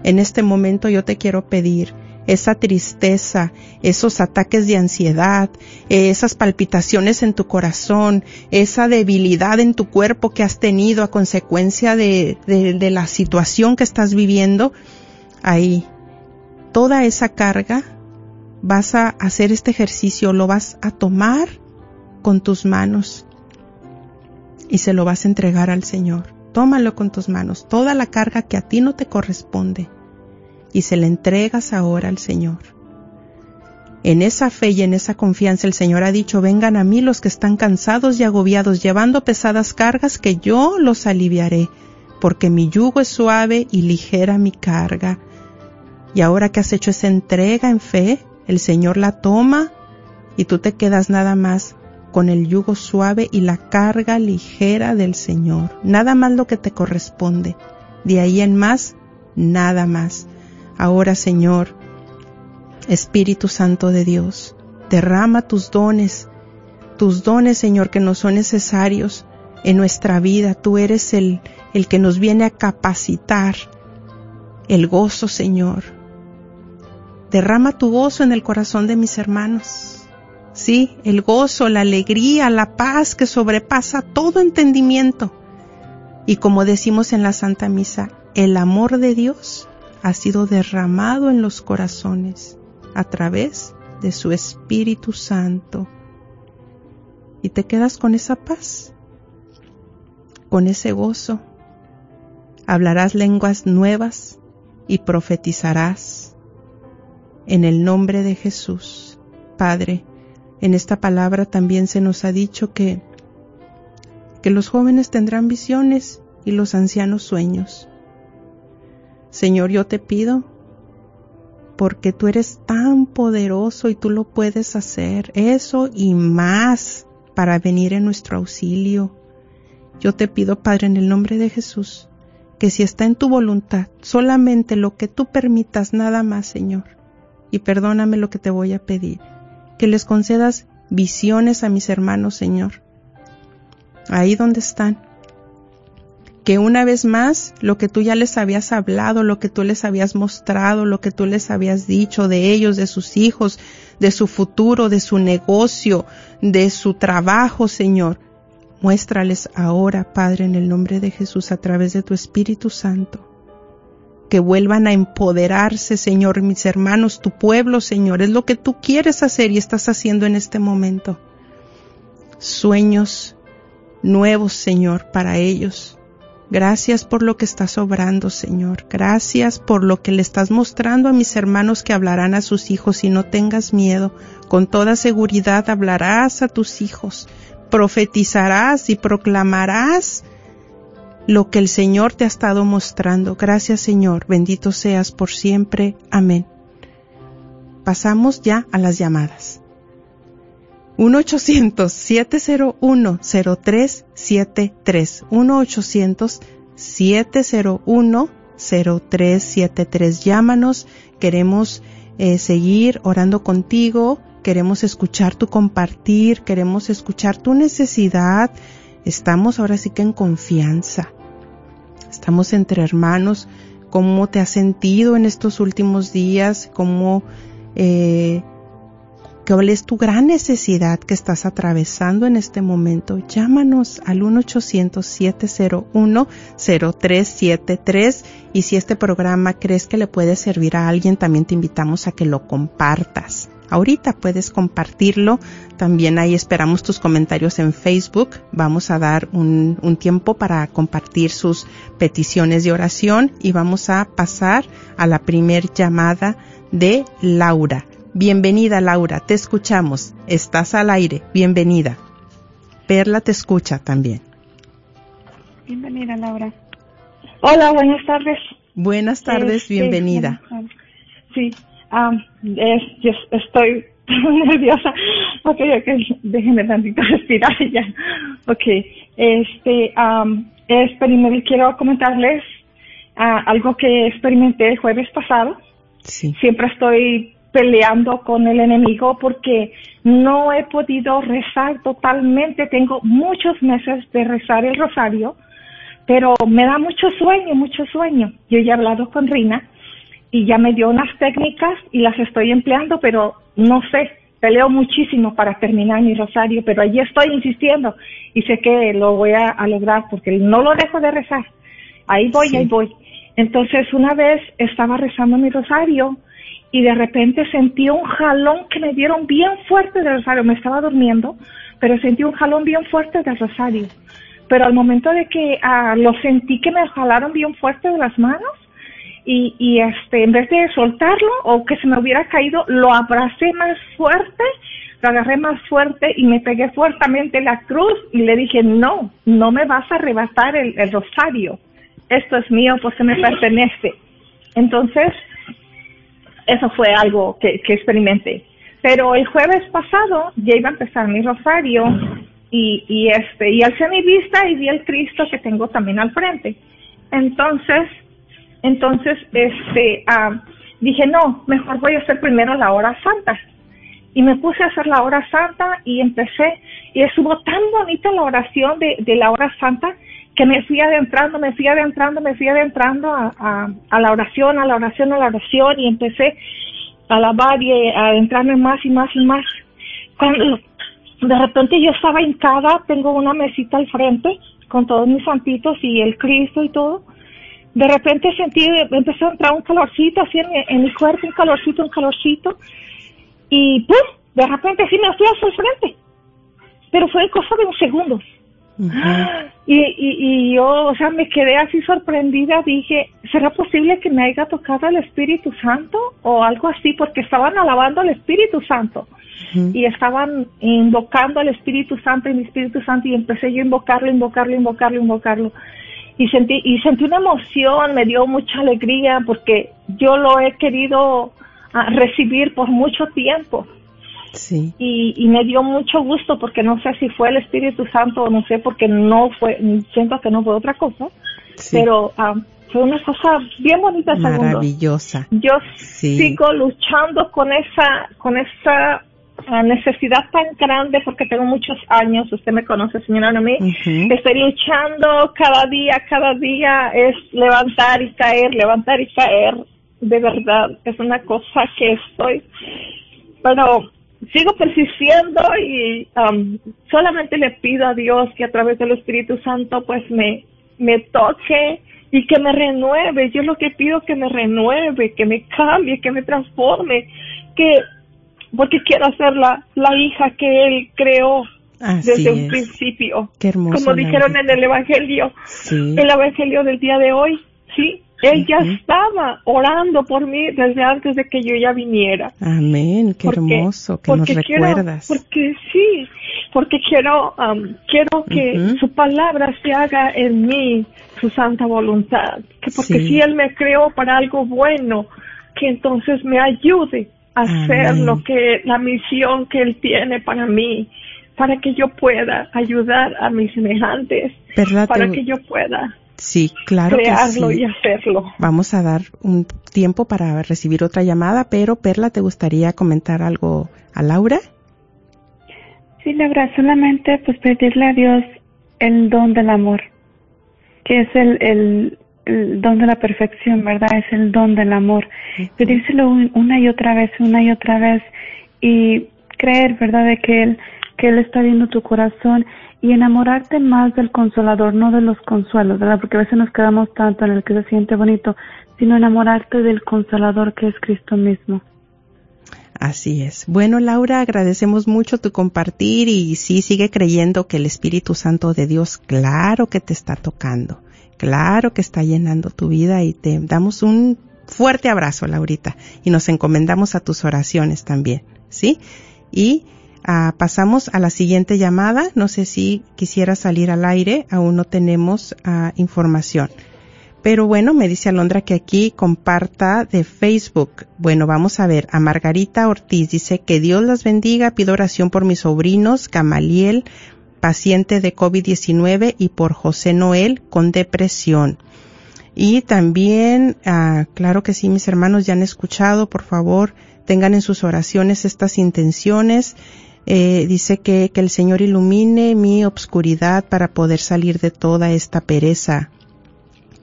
en este momento yo te quiero pedir esa tristeza, esos ataques de ansiedad, esas palpitaciones en tu corazón, esa debilidad en tu cuerpo que has tenido a consecuencia de, de, la situación que estás viviendo, ahí, toda esa carga, vas a hacer este ejercicio, lo vas a tomar con tus manos y se lo vas a entregar al Señor. Tómalo con tus manos, toda la carga que a ti no te corresponde y se la entregas ahora al Señor. En esa fe y en esa confianza el Señor ha dicho, vengan a mí los que están cansados y agobiados, llevando pesadas cargas, que yo los aliviaré, porque mi yugo es suave y ligera mi carga. Y ahora que has hecho esa entrega en fe, el Señor la toma y tú te quedas nada más con el yugo suave y la carga ligera del Señor. Nada más lo que te corresponde. De ahí en más, nada más. Ahora, Señor, Espíritu Santo de Dios, derrama tus dones, tus dones, Señor, que nos son necesarios en nuestra vida. Tú eres el, el que nos viene a capacitar. El gozo, Señor. Derrama tu gozo en el corazón de mis hermanos. Sí, el gozo, la alegría, la paz que sobrepasa todo entendimiento. Y como decimos en la Santa Misa, el amor de Dios ha sido derramado en los corazones a través de su Espíritu Santo. Y te quedas con esa paz, con ese gozo. Hablarás lenguas nuevas y profetizarás. En el nombre de Jesús, Padre, en esta palabra también se nos ha dicho que, que los jóvenes tendrán visiones y los ancianos sueños. Señor, yo te pido porque tú eres tan poderoso y tú lo puedes hacer, eso y más para venir en nuestro auxilio. Yo te pido, Padre, en el nombre de Jesús, que si está en tu voluntad, solamente lo que tú permitas, nada más, Señor, y perdóname lo que te voy a pedir, que les concedas visiones a mis hermanos, Señor, ahí donde están, que una vez más lo que tú ya les habías hablado, lo que tú les habías mostrado, lo que tú les habías dicho de ellos, de sus hijos, de su futuro, de su negocio, de su trabajo, Señor. Muéstrales ahora, Padre, en el nombre de Jesús, a través de tu Espíritu Santo. Que vuelvan a empoderarse, Señor, mis hermanos, tu pueblo, Señor. Es lo que tú quieres hacer y estás haciendo en este momento. Sueños nuevos, Señor, para ellos Gracias por lo que estás obrando, Señor. Gracias por lo que le estás mostrando a mis hermanos que hablarán a sus hijos y no tengas miedo. Con toda seguridad hablarás a tus hijos, profetizarás y proclamarás lo que el Señor te ha estado mostrando. Gracias, Señor. Bendito seas por siempre. Amén. Pasamos ya a las llamadas. 1-800-701-0373. 1-800-701-0373. Llámanos, queremos eh, seguir orando contigo, queremos escuchar tu compartir, queremos escuchar tu necesidad. Estamos ahora sí que en confianza. Estamos entre hermanos. ¿Cómo te has sentido en estos últimos días? ¿Cómo eh, cuál es tu gran necesidad que estás atravesando en este momento, llámanos al 1-800-701-0373 y si este programa crees que le puede servir a alguien, también te invitamos a que lo compartas. Ahorita puedes compartirlo. También ahí esperamos tus comentarios en Facebook. Vamos a dar un, un, tiempo para compartir sus peticiones de oración y vamos a pasar a la primer llamada de Laura. Bienvenida Laura, te escuchamos. Estás al aire. Bienvenida. Perla te escucha también. Bienvenida Laura. Hola, buenas tardes. Buenas tardes, este, bienvenida. Sí, um, yo estoy (laughs) nerviosa. Ok, ok, déjenme tantito respirar ya. Ok, este, um, quiero comentarles uh, algo que experimenté el jueves pasado. Sí. Siempre estoy peleando con el enemigo porque no he podido rezar totalmente. Tengo muchos meses de rezar el rosario, pero me da mucho sueño, mucho sueño. Yo ya he hablado con Rina y ya me dio unas técnicas y las estoy empleando, pero no sé, peleo muchísimo para terminar mi rosario, pero allí estoy insistiendo y sé que lo voy a, lograr porque no lo dejo de rezar. Ahí voy, ahí voy. Entonces una vez estaba rezando mi rosario y de repente sentí un jalón que me dieron bien fuerte del rosario. Me estaba durmiendo, pero sentí un jalón bien fuerte del rosario. Pero al momento de que ah, lo sentí que me jalaron bien fuerte de las manos y, este, en vez de soltarlo o que se me hubiera caído, lo abracé más fuerte, lo agarré más fuerte y me pegué fuertemente la cruz y le dije, no, no me vas a arrebatar el, el rosario, esto es mío porque me pertenece. Entonces, eso fue algo que, experimenté. Pero el jueves pasado ya iba a empezar mi rosario y, y este y alcé mi vista y vi el Cristo que tengo también al frente. Entonces, entonces este ah, dije no, mejor voy a hacer primero la hora santa. Y me puse a hacer la hora santa y empecé y estuvo tan bonita la oración de la hora santa que me fui adentrando, me fui adentrando, me fui adentrando a, la oración, a la oración, a la oración y empecé a alabar y a adentrarme más y más y más. Cuando de repente yo estaba hincada, tengo una mesita al frente con todos mis santitos y el Cristo y todo. De repente sentí, empezó a entrar un calorcito así en en mi cuerpo, un calorcito, un calorcito. Y ¡pum! De repente sí me fui hacia el frente. Pero fue cosa de un segundo. Y, y, y yo, o sea, me quedé así sorprendida, dije, ¿será posible que me haya tocado el Espíritu Santo o algo así? Porque estaban alabando al Espíritu Santo y estaban invocando al Espíritu Santo y mi Espíritu Santo y empecé yo a invocarlo, invocarlo, invocarlo, invocarlo. Y sentí, y sentí una emoción, me dio mucha alegría porque yo lo he querido ah, recibir por mucho tiempo Sí. y, y me dio mucho gusto porque no sé si fue el Espíritu Santo o no sé porque no fue, siento que no fue otra cosa, Sí. pero fue una cosa bien bonita segundo. Maravillosa. Yo Sí. sigo luchando con esa, con esa ah, necesidad tan grande porque tengo muchos años, usted me conoce señora Ujú. estoy luchando cada día, cada día es levantar y caer, levantar y caer, de verdad, es una cosa que estoy, pero sigo persistiendo y um, solamente le pido a Dios que a través del Espíritu Santo pues me, me toque y que me renueve. Yo lo que pido que me renueve, que me cambie, que me transforme, que porque quiero ser la, la hija que Él creó Así desde un principio. Qué hermoso. Como dijeron en el Evangelio, Sí. el Evangelio del día de hoy, sí, Él ya estaba orando por mí desde antes de que yo ya viniera. Amén. Qué Porque- hermoso que nos porque quiero- recuerdas. porque sí, porque quiero, am, quiero que su palabra se haga en mí, su santa voluntad. Que porque Sí. si Él me creó para algo bueno, que entonces me ayude a hacer lo que, la misión que Él tiene para mí, para que yo pueda ayudar a mis semejantes, Perla, para te- que yo pueda Sí, claro que crearlo sí. y hacerlo. Vamos a dar un tiempo para recibir otra llamada, pero Perla, ¿te gustaría comentar algo a Laura? Sí, Laura, solamente pues pedirle a Dios el don del amor, que es el, el, el don de la perfección, ¿verdad? Es el don del amor. Pedírselo un- una y otra vez, una y otra vez y creer, ¿verdad? De que Él, que Él está viendo tu corazón y enamorarte más del consolador, no de los consuelos, ¿verdad? Porque a veces nos quedamos tanto en el que se siente bonito, sino enamorarte del consolador que es Cristo mismo. Así es. Bueno, Laura, agradecemos mucho tu compartir y sí, sigue creyendo que el Espíritu Santo de Dios, claro que te está tocando, claro que está llenando tu vida y te damos un fuerte abrazo, Laurita, y nos encomendamos a tus oraciones también, ¿sí? Y ah, pasamos a la siguiente llamada. No sé si quisiera salir al aire, aún no tenemos ah, información. Pero bueno, me dice Alondra que aquí comparta de Facebook. Bueno, vamos a ver. A Margarita Ortiz dice que Dios las bendiga. Pido oración por mis sobrinos, Gamaliel, paciente de COVID-19, y por José Noel con depresión. Y también, ah, claro que sí, mis hermanos ya han escuchado, por favor, tengan en sus oraciones estas intenciones. Eh, dice que, que el Señor ilumine mi obscuridad para poder salir de toda esta pereza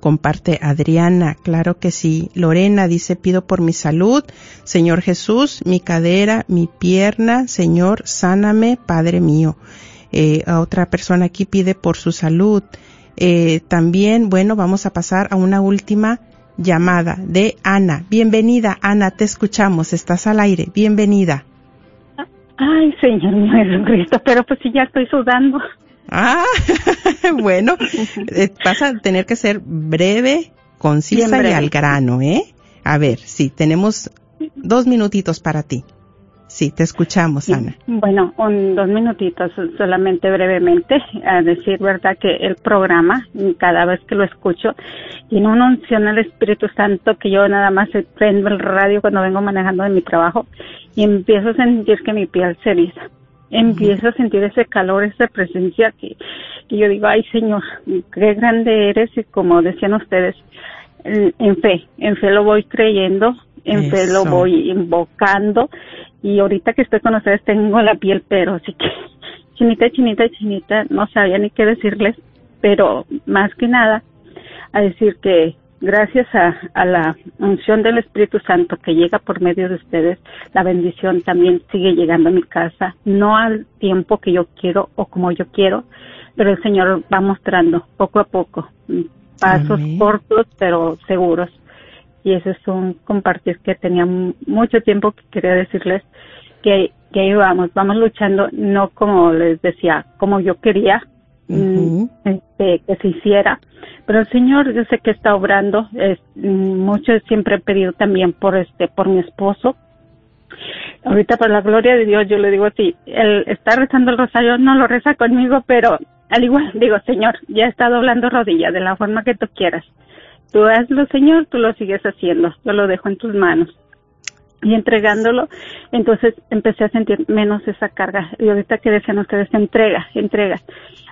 comparte Adriana, claro que sí. Lorena dice, pido por mi salud, Señor Jesús, mi cadera, mi pierna, Señor, sáname, Padre mío. Eh, a otra persona aquí pide por su salud. Eh, también, bueno, vamos a pasar a una última llamada de Ana. Bienvenida, Ana, te escuchamos, estás al aire, bienvenida. Ay, Señor mío Jesucristo, pero pues sí, ya estoy sudando. Ah, (laughs) bueno, (laughs) eh, vas a tener que ser breve concisa Bien y breve. al grano, ¿eh? A ver, sí, tenemos dos minutitos para ti. Sí, te escuchamos, Ana. Bueno, un, dos minutitos, solamente brevemente, a decir verdad que el programa, cada vez que lo escucho, tiene una unción al Espíritu Santo que yo nada más prendo el radio cuando vengo manejando de mi trabajo y empiezo a sentir que mi piel se eriza. Empiezo a sentir ese calor, esa presencia que, que yo digo, ay Señor, qué grande eres y como decían ustedes, en en fe, en fe lo voy creyendo, en fe lo voy invocando y ahorita que estoy con ustedes tengo la piel pero así que chinita, chinita, chinita, no sabía ni qué decirles, pero más que nada a decir que gracias a, a la unción del Espíritu Santo que llega por medio de ustedes, la bendición también sigue llegando a mi casa, no al tiempo que yo quiero o como yo quiero, pero el Señor va mostrando poco a poco, mm, pasos Amén. cortos pero seguros. Y eso es un compartir que tenía mu- mucho tiempo que quería decirles que, que ahí vamos, vamos luchando, no como les decía, como yo quería, mm, este, que se hiciera. Pero el Señor, yo sé que está obrando. Es, mm, mucho siempre he pedido también por este, por mi esposo. Ahorita por la gloria de Dios, yo le digo así, él está rezando el rosario, no lo reza conmigo, pero al igual (laughs) digo, Señor, ya está doblando rodilla de la forma que tú quieras. Tú hazlo, Señor, tú lo sigues haciendo, yo lo dejo en tus manos y entregándolo, entonces empecé a sentir menos esa carga. Y ahorita que decían ustedes, entrega, entrega.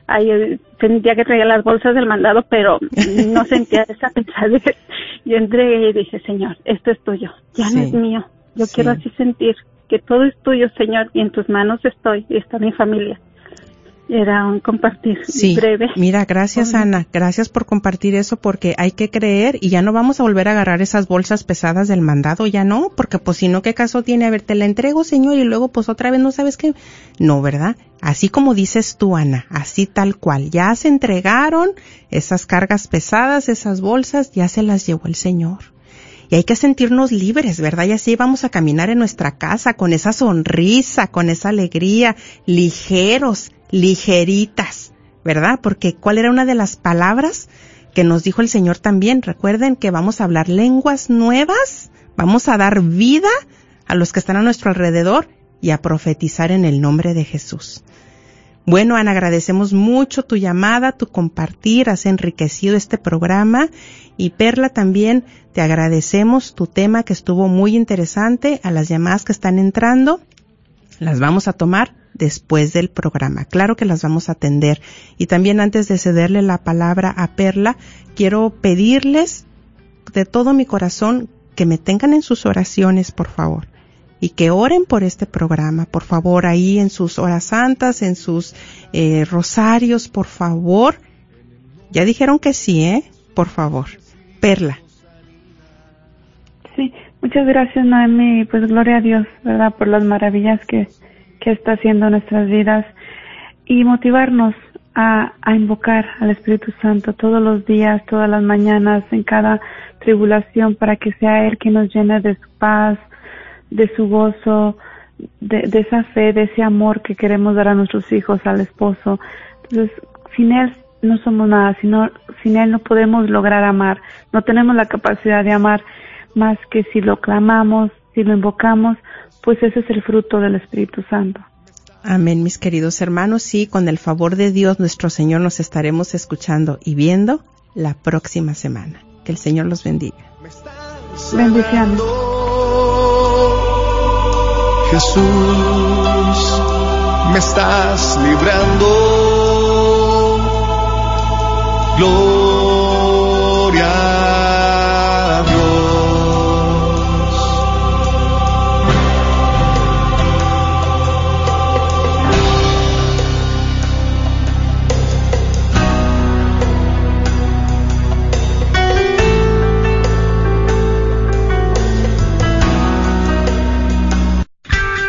Ahí eh, sentía que traía las bolsas del mandado, pero no (laughs) sentía esa pesadez. Y entregué y dije, Señor, esto es tuyo, ya no es mío. Yo sí. quiero así sentir que todo es tuyo, Señor, y en tus manos estoy, y está mi familia. Era un compartir Sí, breve. mira, gracias. Ana, gracias por compartir eso porque hay que creer y ya no vamos a volver a agarrar esas bolsas pesadas del mandado, ya no, porque pues si no, ¿qué caso tiene? A ver, te la entrego, señor, y luego pues otra vez no sabes qué. No, ¿verdad? Así como dices tú, Ana, así tal cual. Ya se entregaron esas cargas pesadas, esas bolsas, ya se las llevó el Señor. Y hay que sentirnos libres, ¿verdad? Y así vamos a caminar en nuestra casa con esa sonrisa, con esa alegría, ligeros, ligeritas, ¿verdad? Porque ¿cuál era una de las palabras que nos dijo el Señor también? Recuerden que vamos a hablar lenguas nuevas, vamos a dar vida a los que están a nuestro alrededor y a profetizar en el nombre de Jesús. Bueno, Ana, agradecemos mucho tu llamada, tu compartir, has enriquecido este programa y Perla también te agradecemos tu tema que estuvo muy interesante, a las llamadas que están entrando, las vamos a tomar después del programa. Claro que las vamos a atender. Y también antes de cederle la palabra a Perla, quiero pedirles de todo mi corazón que me tengan en sus oraciones, por favor y que oren por este programa, por favor, ahí en sus horas santas, en sus eh, rosarios, por favor. Ya dijeron que sí, ¿eh? Por favor. Perla. Sí, muchas gracias Noemi, pues gloria a Dios, ¿verdad? Por las maravillas que, que está haciendo en nuestras vidas y motivarnos a, a invocar al Espíritu Santo todos los días, todas las mañanas, en cada tribulación, para que sea Él quien nos llene de su paz, de su gozo, de, de esa fe, de ese amor que queremos dar a nuestros hijos, al esposo. Entonces, sin Él no somos nada, sino, sin Él no podemos lograr amar, no tenemos la capacidad de amar más que si lo clamamos, si lo invocamos, pues ese es el fruto del Espíritu Santo. Amén, mis queridos hermanos. Sí, con el favor de Dios, nuestro Señor, nos estaremos escuchando y viendo la próxima semana. Que el Señor los bendiga. Bendiciones. Jesús, me estás librando. Gloria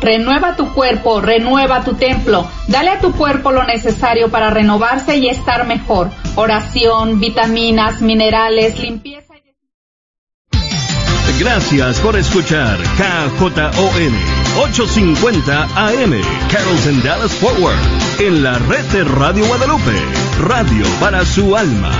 Renueva tu cuerpo, renueva tu templo. Dale a tu cuerpo lo necesario para renovarse y estar mejor. Oración, vitaminas, minerales, limpieza. Gracias por escuchar KJON 850 AM Carrollton Dallas Forward en la red de Radio Guadalupe, radio para su alma.